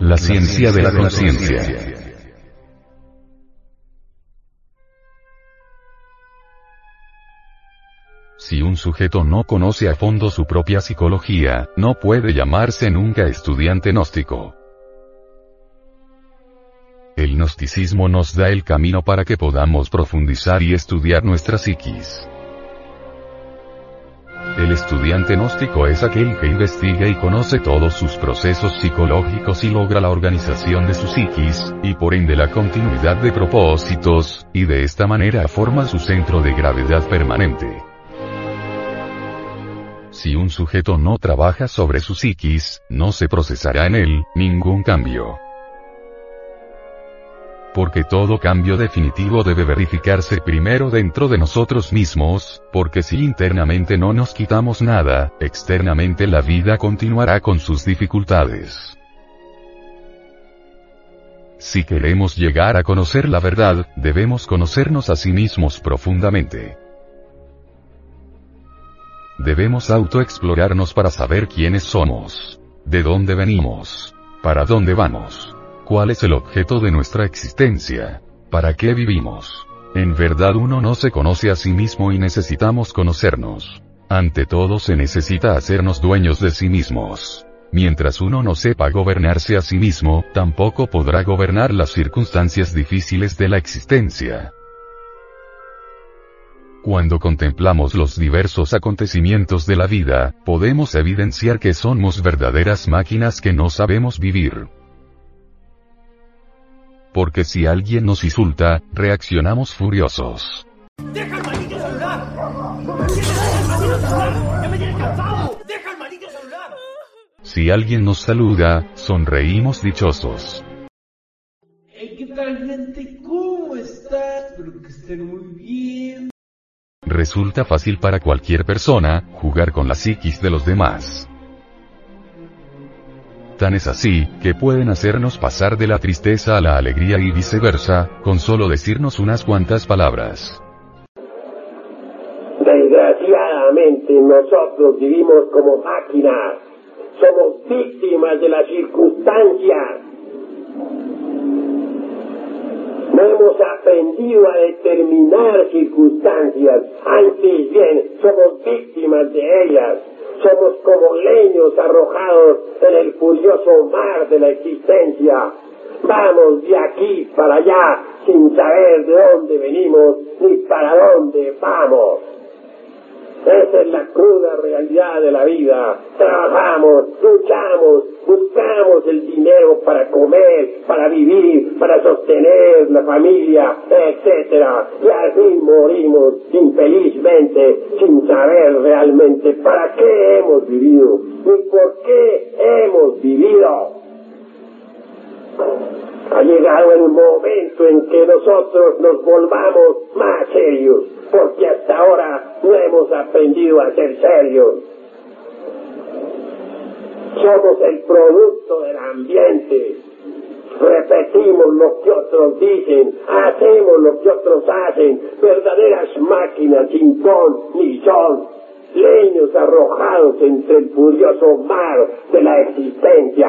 La ciencia de la conciencia. Si un sujeto no conoce a fondo su propia psicología, no puede llamarse nunca estudiante gnóstico. El gnosticismo nos da el camino para que podamos profundizar y estudiar nuestra psiquis. El estudiante gnóstico es aquel que investiga y conoce todos sus procesos psicológicos y logra la organización de su psiquis, y por ende la continuidad de propósitos, y de esta manera forma su centro de gravedad permanente. Si un sujeto no trabaja sobre su psiquis, no se procesará en él ningún cambio porque todo cambio definitivo debe verificarse primero dentro de nosotros mismos, porque si internamente no nos quitamos nada, externamente la vida continuará con sus dificultades. Si queremos llegar a conocer la verdad, debemos conocernos a sí mismos profundamente. Debemos autoexplorarnos para saber quiénes somos, de dónde venimos, para dónde vamos. ¿Cuál es el objeto de nuestra existencia? ¿Para qué vivimos? En verdad uno no se conoce a sí mismo y necesitamos conocernos. Ante todo se necesita hacernos dueños de sí mismos. Mientras uno no sepa gobernarse a sí mismo, tampoco podrá gobernar las circunstancias difíciles de la existencia. Cuando contemplamos los diversos acontecimientos de la vida, podemos evidenciar que somos verdaderas máquinas que no sabemos vivir porque si alguien nos insulta, reaccionamos furiosos. ¡Deja el maldito celular! ¡Ya me tienes cansado! ¡Deja el maldito celular! Si alguien nos saluda, sonreímos dichosos. Hey, ¿qué tal gente? ¿Cómo estás? Espero que estén muy bien. Resulta fácil para cualquier persona, jugar con la psiquis de los demás. Tan es así, que pueden hacernos pasar de la tristeza a la alegría y viceversa, con solo decirnos unas cuantas palabras. Desgraciadamente nosotros vivimos como máquinas, somos víctimas de las circunstancias. No hemos aprendido a determinar circunstancias, antes bien somos víctimas de ellas somos como leños arrojados en el furioso mar de la existencia. Vamos de aquí para allá sin saber de dónde venimos ni para dónde vamos. Esa es la cruda realidad de la vida. Trabajamos, luchamos, buscamos el dinero para comer, para vivir, para sostener la familia, etc. Y así morimos infelizmente sin saber realmente para qué hemos vivido ni por qué hemos vivido. Ha llegado el momento en que nosotros nos volvamos más serios, porque hasta ahora no hemos aprendido a ser serios. Somos el producto del ambiente. Repetimos lo que otros dicen, hacemos lo que otros hacen, verdaderas máquinas sin ton ni son, leños arrojados entre el furioso mar de la existencia.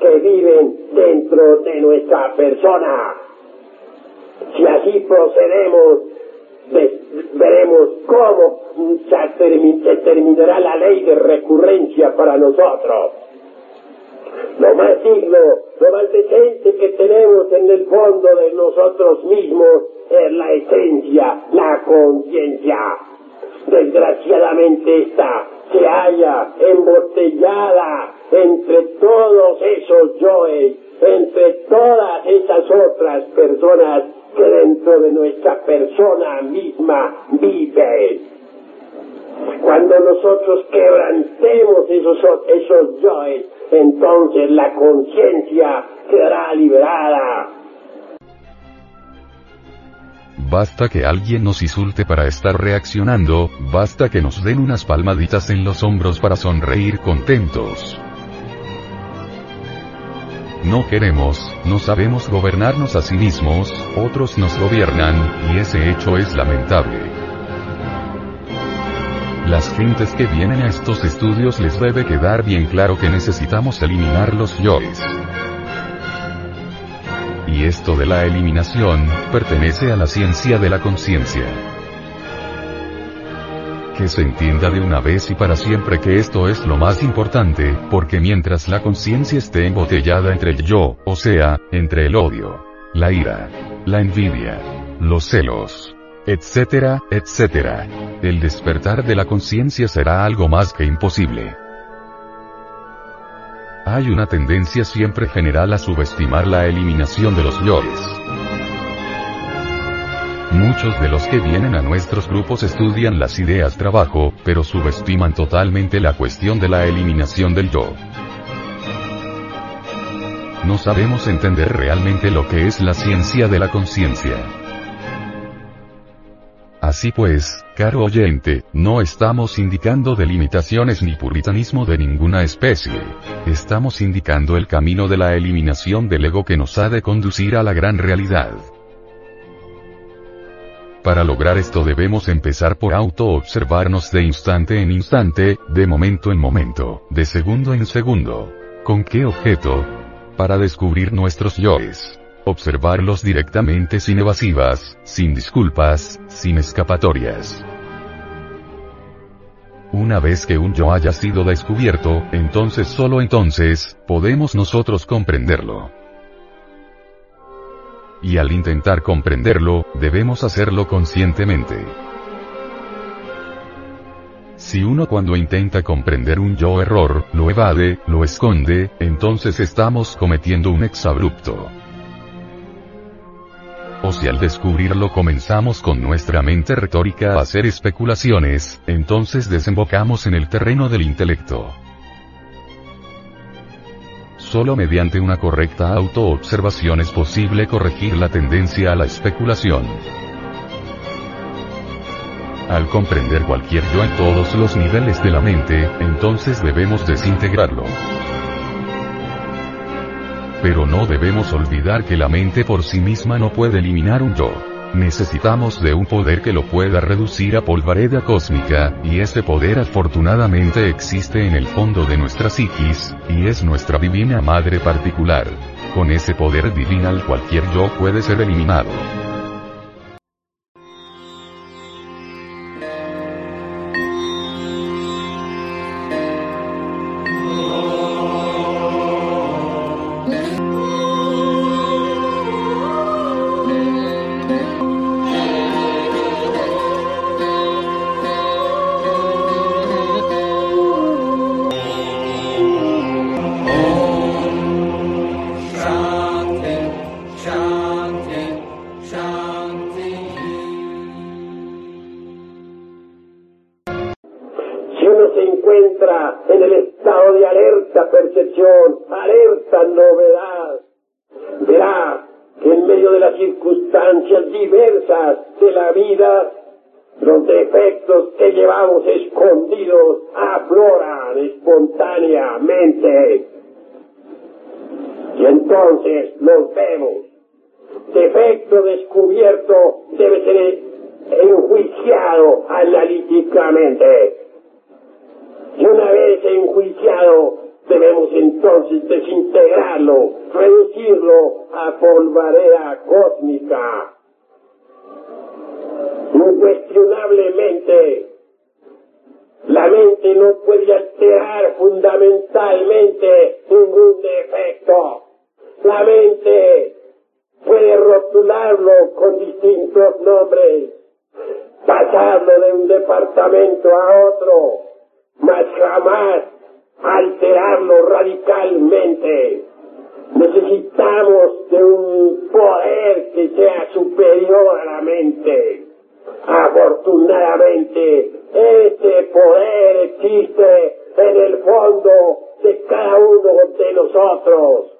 que viven dentro de nuestra persona. Si así procedemos, veremos cómo se terminará la ley de recurrencia para nosotros. Lo más digno, lo más decente que tenemos en el fondo de nosotros mismos es la esencia, la conciencia. Desgraciadamente esta se halla embotellada entre todos esos yoes, entre todas esas otras personas que dentro de nuestra persona misma viven. Cuando nosotros quebrantemos esos, esos yoes, entonces la conciencia quedará liberada. Basta que alguien nos insulte para estar reaccionando, basta que nos den unas palmaditas en los hombros para sonreír contentos. No queremos, no sabemos gobernarnos a sí mismos, otros nos gobiernan, y ese hecho es lamentable. Las gentes que vienen a estos estudios les debe quedar bien claro que necesitamos eliminar los yoes. Esto de la eliminación, pertenece a la ciencia de la conciencia. Que se entienda de una vez y para siempre que esto es lo más importante, porque mientras la conciencia esté embotellada entre el yo, o sea, entre el odio, la ira, la envidia, los celos, etcétera, etcétera. El despertar de la conciencia será algo más que imposible. Hay una tendencia siempre general a subestimar la eliminación de los yoes. Muchos de los que vienen a nuestros grupos estudian las ideas trabajo, pero subestiman totalmente la cuestión de la eliminación del yo. No sabemos entender realmente lo que es la ciencia de la conciencia. Así pues, caro oyente, no estamos indicando delimitaciones ni puritanismo de ninguna especie. Estamos indicando el camino de la eliminación del ego que nos ha de conducir a la gran realidad. Para lograr esto debemos empezar por auto-observarnos de instante en instante, de momento en momento, de segundo en segundo. ¿Con qué objeto? Para descubrir nuestros yoes observarlos directamente sin evasivas, sin disculpas, sin escapatorias. Una vez que un yo haya sido descubierto, entonces solo entonces, podemos nosotros comprenderlo. Y al intentar comprenderlo, debemos hacerlo conscientemente. Si uno cuando intenta comprender un yo error, lo evade, lo esconde, entonces estamos cometiendo un exabrupto. O si al descubrirlo comenzamos con nuestra mente retórica a hacer especulaciones, entonces desembocamos en el terreno del intelecto. Solo mediante una correcta autoobservación es posible corregir la tendencia a la especulación. Al comprender cualquier yo en todos los niveles de la mente, entonces debemos desintegrarlo pero no debemos olvidar que la mente por sí misma no puede eliminar un yo. Necesitamos de un poder que lo pueda reducir a polvareda cósmica, y ese poder afortunadamente existe en el fondo de nuestra psiquis, y es nuestra divina madre particular. Con ese poder divinal cualquier yo puede ser eliminado. defectos que llevamos escondidos afloran espontáneamente. Y entonces los vemos. Defecto descubierto debe ser enjuiciado analíticamente. Y una vez enjuiciado, debemos entonces desintegrarlo, reducirlo a polvareda cósmica Incuestionablemente, la mente no puede alterar fundamentalmente ningún defecto. La mente puede rotularlo con distintos nombres, pasarlo de un departamento a otro, mas jamás alterarlo radicalmente. Necesitamos de un poder que sea superior a la mente. Afortunadamente, este poder existe en el fondo de cada uno de nosotros.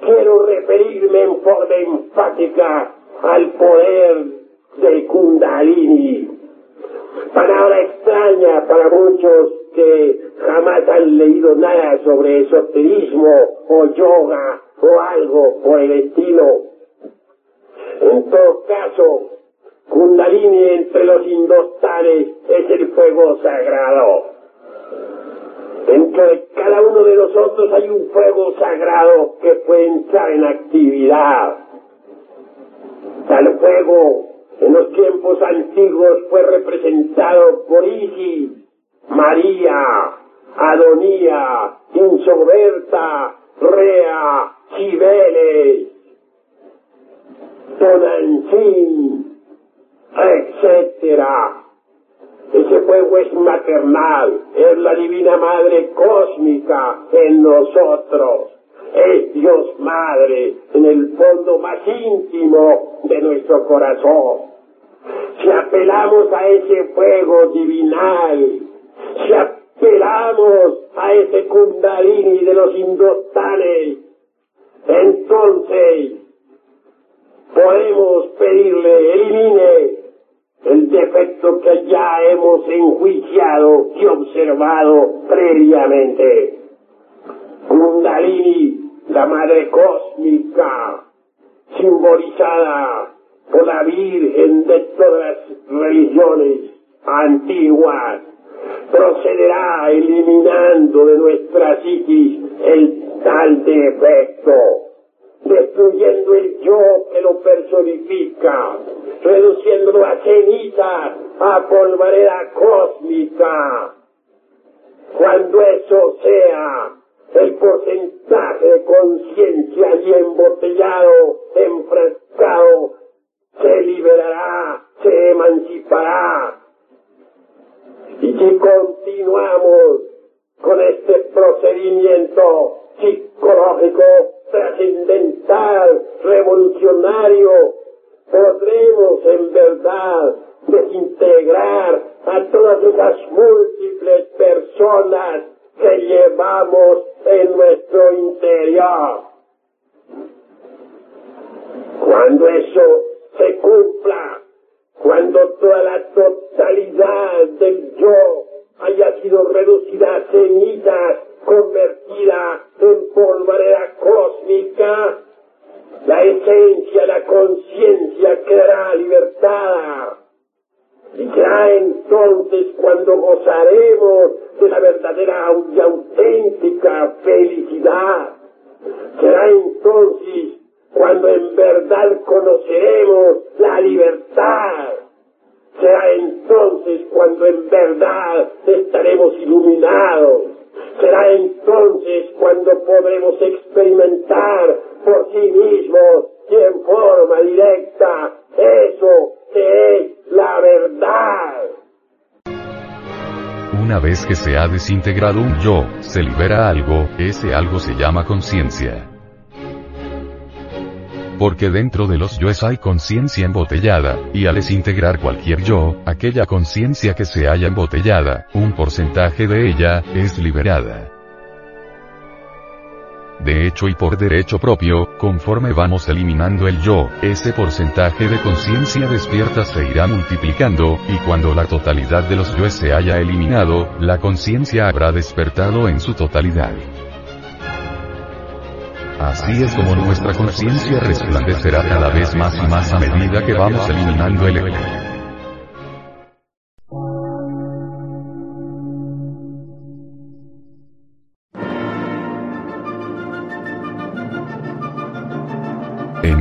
Quiero referirme en forma enfática al poder de Kundalini. Palabra extraña para muchos que jamás han leído nada sobre esoterismo o yoga o algo por el estilo. En todo caso, Kundalini entre los indostanes es el fuego sagrado. Dentro de cada uno de nosotros hay un fuego sagrado que puede entrar en actividad. Tal fuego en los tiempos antiguos fue representado por Isis, María, Adonía, Insoberta, Rea, Cibeles, Tonantzin, etcétera. Ese fuego es maternal, es la divina madre cósmica en nosotros. Es Dios Madre en el fondo más íntimo de nuestro corazón. Si apelamos a ese fuego divinal, si apelamos a ese kundalini de los indostanes, entonces podemos pedirle el defecto que ya hemos enjuiciado y observado previamente. Kundalini, la madre cósmica, simbolizada por la Virgen de todas las religiones antiguas, procederá eliminando de nuestra psiquis el tal defecto, destruyendo el yo que lo personifica, reduciéndolo a ceniza, a polvareda cósmica. Cuando eso sea, el porcentaje de conciencia allí embotellado, enfrascado, se liberará, se emancipará. Y si continuamos con este procedimiento psicológico trascendental, revolucionario, podremos en verdad desintegrar a todas esas múltiples personas que llevamos en nuestro interior. Cuando eso se cumpla, cuando toda la totalidad del yo haya sido reducida a cenizas, convertida en polvareda cósmica, la esencia, la conciencia quedará libertada. Y será entonces cuando gozaremos de la verdadera y auténtica felicidad. Será entonces cuando en verdad conoceremos la libertad. Será entonces cuando en verdad estaremos iluminados. Será entonces cuando podremos experimentar por sí mismos y en forma directa vez que se ha desintegrado un yo, se libera algo, ese algo se llama conciencia. Porque dentro de los yoes hay conciencia embotellada, y al desintegrar cualquier yo, aquella conciencia que se haya embotellada, un porcentaje de ella, es liberada. De hecho y por derecho propio, conforme vamos eliminando el yo, ese porcentaje de conciencia despierta se irá multiplicando, y cuando la totalidad de los yoes se haya eliminado, la conciencia habrá despertado en su totalidad. Así es como nuestra conciencia resplandecerá cada vez más y más a medida que vamos eliminando el ego.